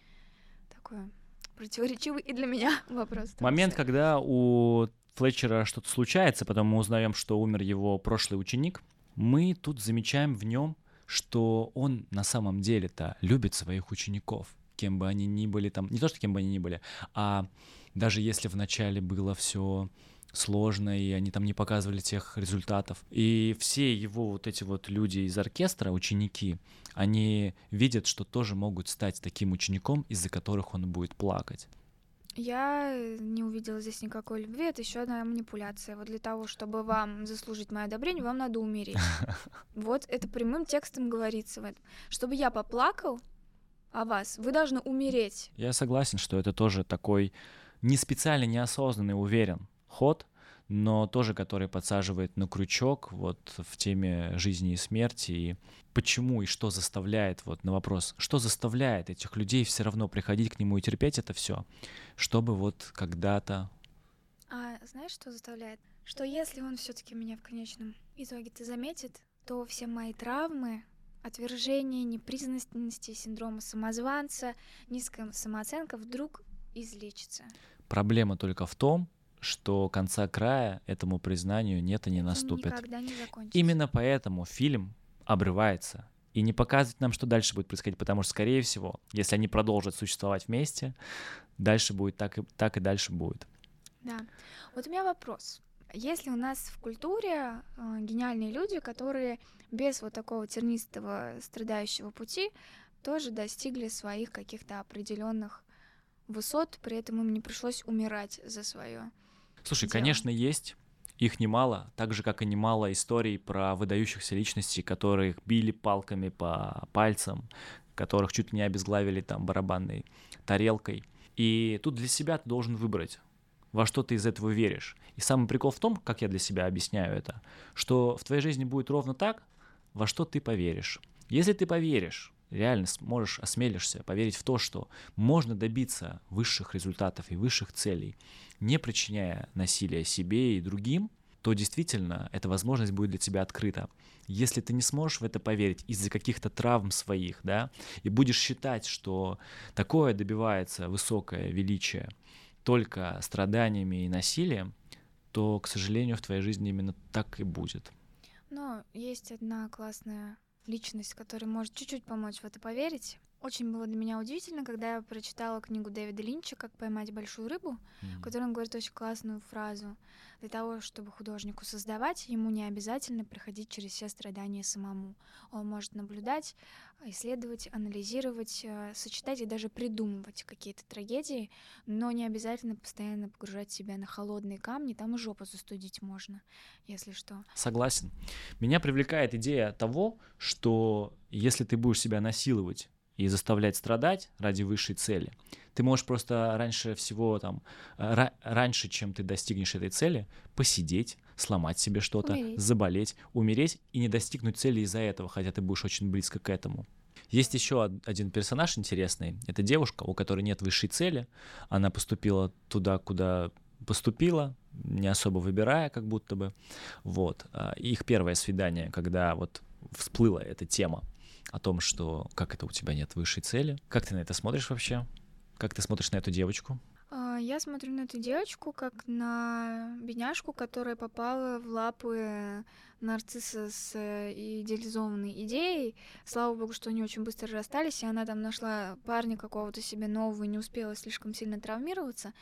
такое противоречивый и для меня вопрос. Момент, когда у Флетчера что-то случается, потом мы узнаем, что умер его прошлый ученик, мы тут замечаем в нем, что он на самом деле-то любит своих учеников, кем бы они ни были там, не то, что кем бы они ни были, а даже если вначале было все сложно, и они там не показывали тех результатов. И все его вот эти вот люди из оркестра, ученики, они видят, что тоже могут стать таким учеником, из-за которых он будет плакать. Я не увидела здесь никакой любви. Это еще одна манипуляция. Вот для того, чтобы вам заслужить мое одобрение, вам надо умереть. Вот это прямым текстом говорится в этом. Чтобы я поплакал о вас, вы должны умереть. Я согласен, что это тоже такой не специально неосознанный, уверен, ход, но тоже который подсаживает на крючок вот в теме жизни и смерти и почему и что заставляет вот на вопрос, что заставляет этих людей все равно приходить к нему и терпеть это все, чтобы вот когда-то. А знаешь, что заставляет? Что если он все-таки меня в конечном итоге ты заметит, то все мои травмы, отвержение, непризнанности, синдрома самозванца, низкая самооценка вдруг излечится. Проблема только в том, что конца края этому признанию нет и не наступит. Никогда не закончится. Именно поэтому фильм обрывается и не показывает нам, что дальше будет происходить, потому что, скорее всего, если они продолжат существовать вместе, дальше будет так и, так и дальше будет. Да. Вот у меня вопрос. Если у нас в культуре э, гениальные люди, которые без вот такого тернистого страдающего пути тоже достигли своих каких-то определенных высот, при этом им не пришлось умирать за свое. Слушай, дело. конечно, есть. Их немало, так же, как и немало историй про выдающихся личностей, которых били палками по пальцам, которых чуть не обезглавили там барабанной тарелкой. И тут для себя ты должен выбрать, во что ты из этого веришь. И самый прикол в том, как я для себя объясняю это, что в твоей жизни будет ровно так, во что ты поверишь. Если ты поверишь, реально сможешь, осмелишься поверить в то, что можно добиться высших результатов и высших целей, не причиняя насилия себе и другим, то действительно эта возможность будет для тебя открыта. Если ты не сможешь в это поверить из-за каких-то травм своих, да, и будешь считать, что такое добивается высокое величие только страданиями и насилием, то, к сожалению, в твоей жизни именно так и будет. Но есть одна классная личность, которая может чуть-чуть помочь в это поверить. Очень было для меня удивительно, когда я прочитала книгу Дэвида Линча «Как поймать большую рыбу», mm-hmm. в которой он говорит очень классную фразу. Для того, чтобы художнику создавать, ему не обязательно проходить через все страдания самому. Он может наблюдать, исследовать, анализировать, э, сочетать и даже придумывать какие-то трагедии, но не обязательно постоянно погружать себя на холодные камни, там и жопу застудить можно, если что. Согласен. Меня привлекает идея того, что если ты будешь себя насиловать и заставлять страдать ради высшей цели. Ты можешь просто раньше всего там, э, раньше, чем ты достигнешь этой цели, посидеть, сломать себе что-то, заболеть, умереть и не достигнуть цели из-за этого, хотя ты будешь очень близко к этому. Есть еще один персонаж интересный. Это девушка, у которой нет высшей цели. Она поступила туда, куда поступила, не особо выбирая, как будто бы. Вот. А, их первое свидание, когда вот всплыла эта тема о том, что как это у тебя нет высшей цели. Как ты на это смотришь вообще? Как ты смотришь на эту девочку? А, я смотрю на эту девочку как на бедняжку, которая попала в лапы нарцисса с э, идеализованной идеей. Слава богу, что они очень быстро расстались, и она там нашла парня какого-то себе нового и не успела слишком сильно травмироваться.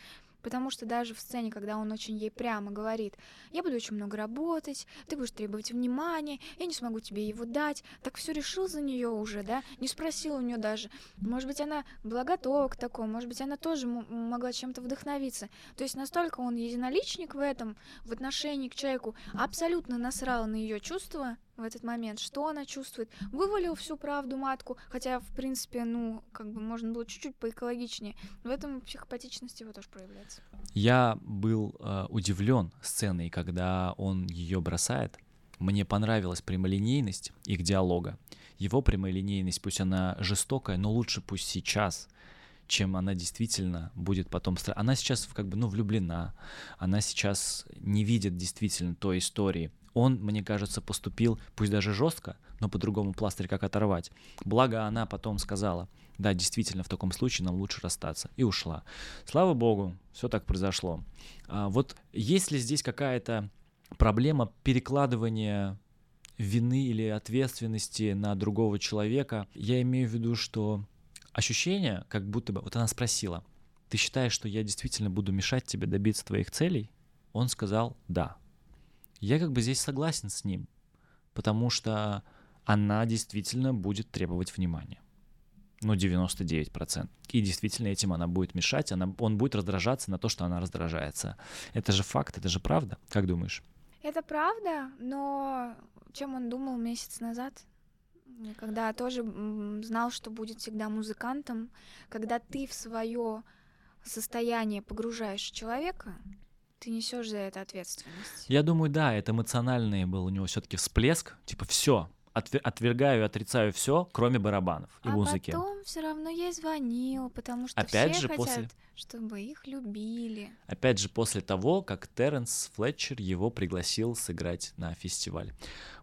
Потому что даже в сцене, когда он очень ей прямо говорит, я буду очень много работать, ты будешь требовать внимания, я не смогу тебе его дать, так все решил за нее уже, да, не спросил у нее даже. Может быть, она была готова к такому, может быть, она тоже могла чем-то вдохновиться. То есть настолько он единоличник в этом, в отношении к человеку, абсолютно насрал на ее чувства, в этот момент, что она чувствует. Вывалил всю правду матку, хотя, в принципе, ну, как бы можно было чуть-чуть поэкологичнее. В этом психопатичность его тоже проявляется. Я был э, удивлен сценой, когда он ее бросает. Мне понравилась прямолинейность их диалога. Его прямолинейность, пусть она жестокая, но лучше пусть сейчас, чем она действительно будет потом... Она сейчас как бы, ну, влюблена, она сейчас не видит действительно той истории. Он, мне кажется, поступил, пусть даже жестко, но по-другому пластырь как оторвать. Благо она потом сказала, да, действительно, в таком случае нам лучше расстаться. И ушла. Слава богу, все так произошло. А вот есть ли здесь какая-то проблема перекладывания вины или ответственности на другого человека? Я имею в виду, что ощущение, как будто бы... Вот она спросила, ты считаешь, что я действительно буду мешать тебе добиться твоих целей? Он сказал «да». Я как бы здесь согласен с ним, потому что она действительно будет требовать внимания. Ну, 99%. И действительно этим она будет мешать, она, он будет раздражаться на то, что она раздражается. Это же факт, это же правда. Как думаешь? Это правда, но чем он думал месяц назад? когда тоже знал, что будет всегда музыкантом, когда ты в свое состояние погружаешь человека, ты несешь за это ответственность. Я думаю, да, это эмоциональный был у него все-таки всплеск, типа все, отвергаю и отрицаю все, кроме барабанов и а музыки. потом все равно ей звонил, потому что Опять все же, хотят, после... чтобы их любили. Опять же, после того, как Терренс Флетчер его пригласил сыграть на фестиваль.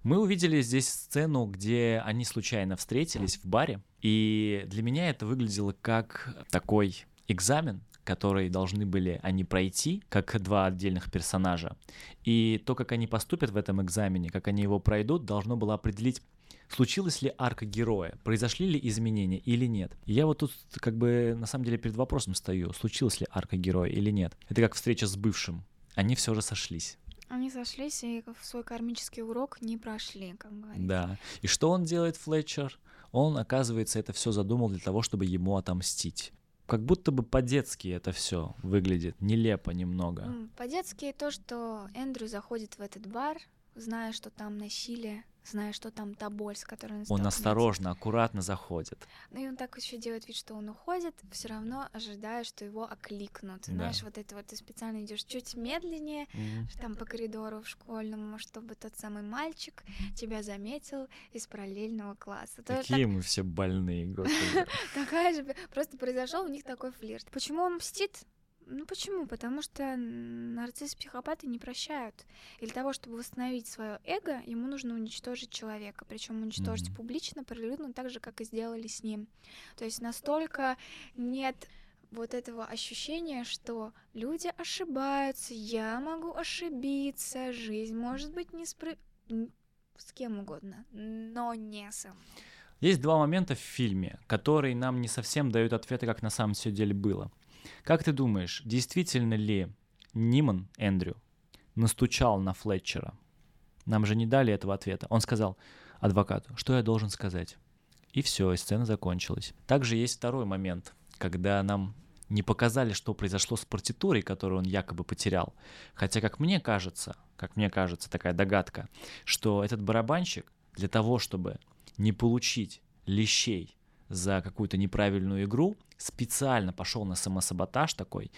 Мы увидели здесь сцену, где они случайно встретились в баре, и для меня это выглядело как такой экзамен, которые должны были они пройти, как два отдельных персонажа. И то, как они поступят в этом экзамене, как они его пройдут, должно было определить, случилась ли арка героя, произошли ли изменения или нет. И я вот тут как бы на самом деле перед вопросом стою, случилась ли арка героя или нет. Это как встреча с бывшим. Они все же сошлись. Они сошлись и в свой кармический урок не прошли, как говорится. Да. И что он делает, Флетчер? Он, оказывается, это все задумал для того, чтобы ему отомстить как будто бы по-детски это все выглядит, нелепо немного. По-детски то, что Эндрю заходит в этот бар, зная, что там насилие, зная, что там та боль, с которой он Он осторожно, аккуратно заходит. Ну и он так еще делает вид, что он уходит, все равно ожидая, что его окликнут. Да. Знаешь, вот это вот ты специально идешь чуть медленнее, mm-hmm. там по коридору в школьном, чтобы тот самый мальчик тебя заметил из параллельного класса. Какие мы все больные, господи. Такая же, просто произошел у них такой флирт. Почему он мстит? Ну почему? Потому что нарциссы-психопаты не прощают. И для того, чтобы восстановить свое эго, ему нужно уничтожить человека. Причем уничтожить mm-hmm. публично, прилюдно, так же, как и сделали с ним. То есть настолько нет вот этого ощущения, что люди ошибаются, я могу ошибиться, жизнь может быть не спры... с кем угодно, но не со мной. Есть два момента в фильме, которые нам не совсем дают ответы, как на самом деле было. Как ты думаешь, действительно ли Ниман Эндрю настучал на Флетчера? Нам же не дали этого ответа. Он сказал адвокату, что я должен сказать. И все, и сцена закончилась. Также есть второй момент, когда нам не показали, что произошло с партитурой, которую он якобы потерял. Хотя, как мне кажется, как мне кажется, такая догадка, что этот барабанщик для того, чтобы не получить лещей за какую-то неправильную игру, специально пошел на самосаботаж такой,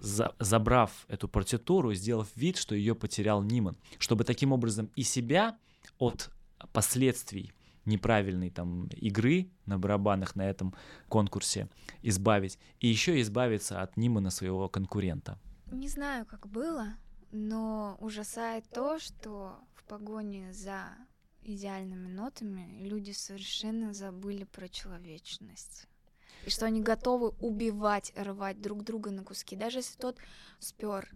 за, забрав эту партитуру, сделав вид, что ее потерял Ниман, чтобы таким образом и себя от последствий неправильной там игры на барабанах на этом конкурсе избавить, и еще избавиться от Нимана своего конкурента. Не знаю, как было, но ужасает то, что в погоне за идеальными нотами люди совершенно забыли про человечность. И что они готовы убивать, рвать друг друга на куски. Даже если тот спер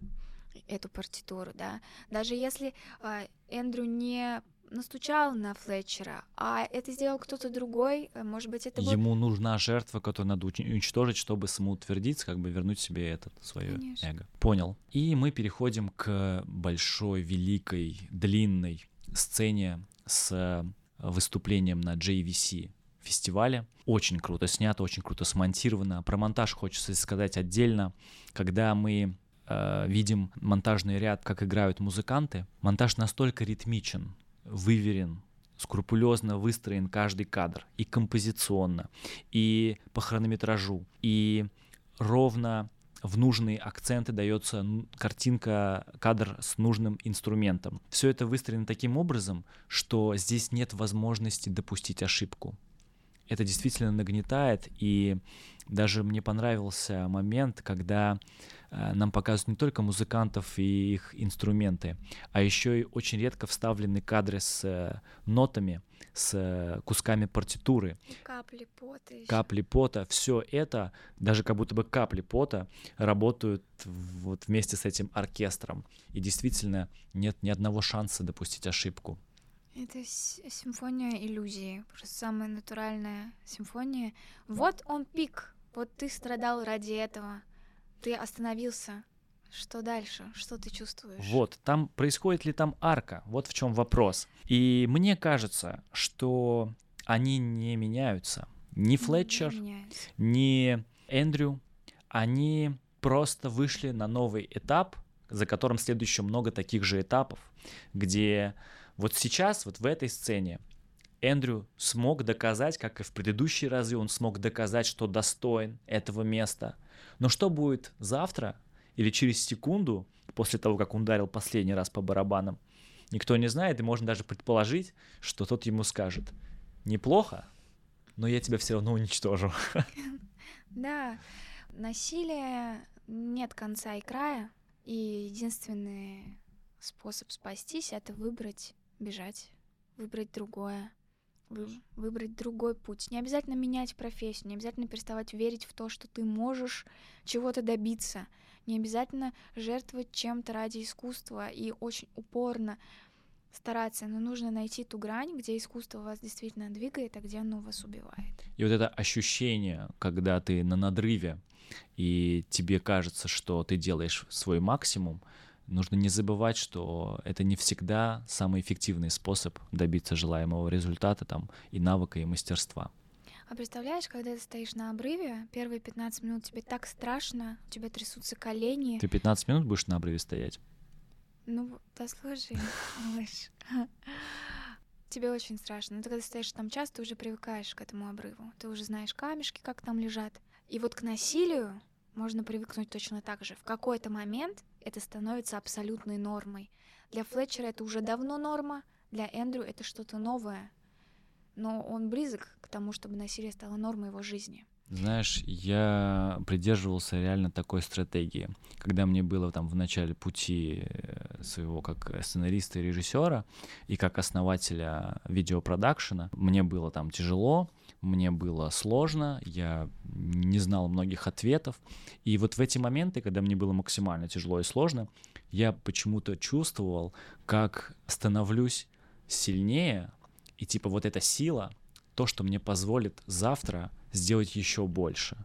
эту партитуру, да. Даже если э, Эндрю не настучал на Флетчера, а это сделал кто-то другой, э, может быть, это Ему был... нужна жертва, которую надо уничтожить, чтобы самоутвердиться, как бы вернуть себе этот свое Конечно. эго. Понял. И мы переходим к большой, великой, длинной сцене с э, выступлением на JVC фестивале. Очень круто снято, очень круто смонтировано. Про монтаж хочется сказать отдельно. Когда мы э, видим монтажный ряд, как играют музыканты, монтаж настолько ритмичен, выверен, скрупулезно выстроен каждый кадр и композиционно, и по хронометражу, и ровно в нужные акценты дается картинка, кадр с нужным инструментом. Все это выстроено таким образом, что здесь нет возможности допустить ошибку. Это действительно нагнетает, и даже мне понравился момент, когда э, нам показывают не только музыкантов и их инструменты, а еще и очень редко вставлены кадры с э, нотами, с э, кусками партитуры. И капли пота. Еще. Капли пота. Все это, даже как будто бы капли пота, работают вот вместе с этим оркестром. И действительно нет ни одного шанса допустить ошибку. Это симфония иллюзии, просто самая натуральная симфония. Вот он пик, вот ты страдал ради этого, ты остановился. Что дальше? Что ты чувствуешь? Вот, там происходит ли там арка? Вот в чем вопрос. И мне кажется, что они не меняются. Ни Флетчер, ни Эндрю, они просто вышли на новый этап, за которым следует еще много таких же этапов, где вот сейчас, вот в этой сцене, Эндрю смог доказать, как и в предыдущие разы, он смог доказать, что достоин этого места. Но что будет завтра или через секунду, после того, как он ударил последний раз по барабанам, никто не знает, и можно даже предположить, что тот ему скажет, неплохо, но я тебя все равно уничтожу. Да, насилие нет конца и края, и единственный способ спастись — это выбрать бежать, выбрать другое, вы, выбрать другой путь. Не обязательно менять профессию, не обязательно переставать верить в то, что ты можешь чего-то добиться, не обязательно жертвовать чем-то ради искусства и очень упорно стараться, но нужно найти ту грань, где искусство вас действительно двигает, а где оно вас убивает. И вот это ощущение, когда ты на надрыве, и тебе кажется, что ты делаешь свой максимум, нужно не забывать, что это не всегда самый эффективный способ добиться желаемого результата там, и навыка, и мастерства. А представляешь, когда ты стоишь на обрыве, первые 15 минут тебе так страшно, у тебя трясутся колени. Ты 15 минут будешь на обрыве стоять? Ну, дослушай, малыш. Тебе очень страшно. Но ты когда стоишь там час, ты уже привыкаешь к этому обрыву. Ты уже знаешь камешки, как там лежат. И вот к насилию можно привыкнуть точно так же. В какой-то момент это становится абсолютной нормой. Для Флетчера это уже давно норма, для Эндрю это что-то новое. Но он близок к тому, чтобы насилие стало нормой его жизни. Знаешь, я придерживался реально такой стратегии. Когда мне было там в начале пути э, своего как сценариста и режиссера и как основателя видеопродакшена, мне было там тяжело, мне было сложно, я не знал многих ответов. И вот в эти моменты, когда мне было максимально тяжело и сложно, я почему-то чувствовал, как становлюсь сильнее, и типа вот эта сила, то, что мне позволит завтра сделать еще больше.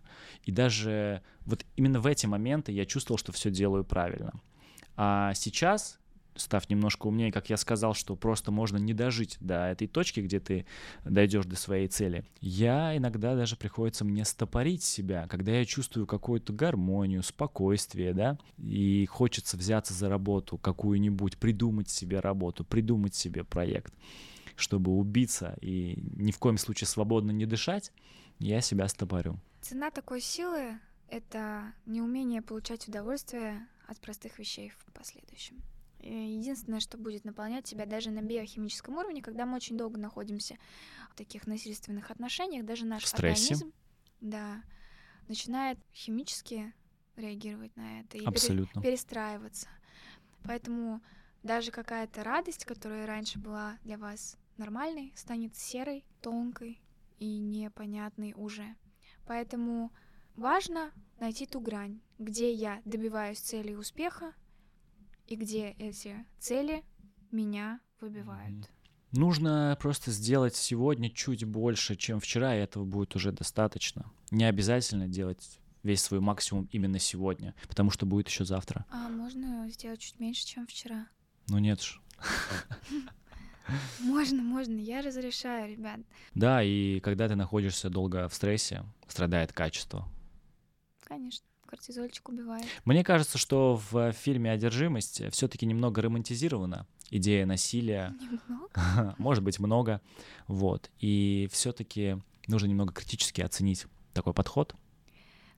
И даже вот именно в эти моменты я чувствовал, что все делаю правильно. А сейчас став немножко умнее, как я сказал, что просто можно не дожить до этой точки, где ты дойдешь до своей цели. Я иногда даже приходится мне стопорить себя, когда я чувствую какую-то гармонию, спокойствие, да, и хочется взяться за работу какую-нибудь, придумать себе работу, придумать себе проект, чтобы убиться и ни в коем случае свободно не дышать, я себя стопорю. Цена такой силы — это неумение получать удовольствие от простых вещей в последующем. Единственное, что будет наполнять тебя даже на биохимическом уровне, когда мы очень долго находимся в таких насильственных отношениях, даже наш в организм да, начинает химически реагировать на это и Абсолютно. перестраиваться. Поэтому даже какая-то радость, которая раньше была для вас нормальной, станет серой, тонкой и непонятной уже. Поэтому важно найти ту грань, где я добиваюсь цели и успеха, и где эти цели меня выбивают. Нужно просто сделать сегодня чуть больше, чем вчера, и этого будет уже достаточно. Не обязательно делать весь свой максимум именно сегодня, потому что будет еще завтра. А можно сделать чуть меньше, чем вчера? Ну нет ж. Можно, можно, я разрешаю, ребят. Да, и когда ты находишься долго в стрессе, страдает качество. Конечно кортизольчик убивает. Мне кажется, что в фильме «Одержимость» все-таки немного романтизирована идея насилия. Немного. Может быть, много. Вот. И все-таки нужно немного критически оценить такой подход.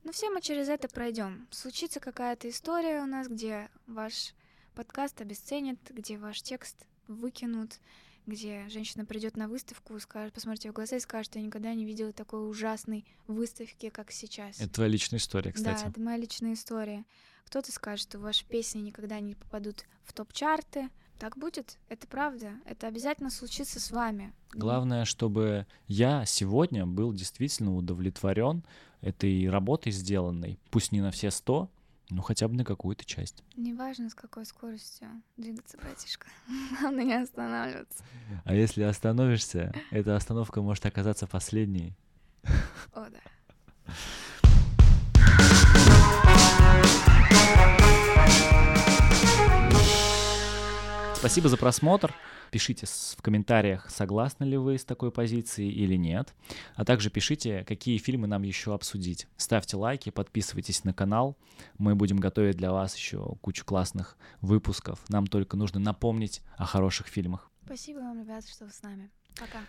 Ну, все мы через это пройдем. Случится какая-то история у нас, где ваш подкаст обесценят, где ваш текст выкинут, где женщина придет на выставку, скажет, посмотрите в глаза и скажет, я никогда не видела такой ужасной выставки, как сейчас. Это твоя личная история, кстати. Да, это моя личная история. Кто-то скажет, что ваши песни никогда не попадут в топ-чарты. Так будет, это правда. Это обязательно случится с вами. Главное, чтобы я сегодня был действительно удовлетворен этой работой сделанной, пусть не на все сто, ну, хотя бы на какую-то часть. Неважно, с какой скоростью двигаться, братишка. Главное не останавливаться. А если остановишься, эта остановка может оказаться последней. О, да. Спасибо за просмотр. Пишите в комментариях, согласны ли вы с такой позицией или нет. А также пишите, какие фильмы нам еще обсудить. Ставьте лайки, подписывайтесь на канал. Мы будем готовить для вас еще кучу классных выпусков. Нам только нужно напомнить о хороших фильмах. Спасибо вам, ребята, что вы с нами. Пока.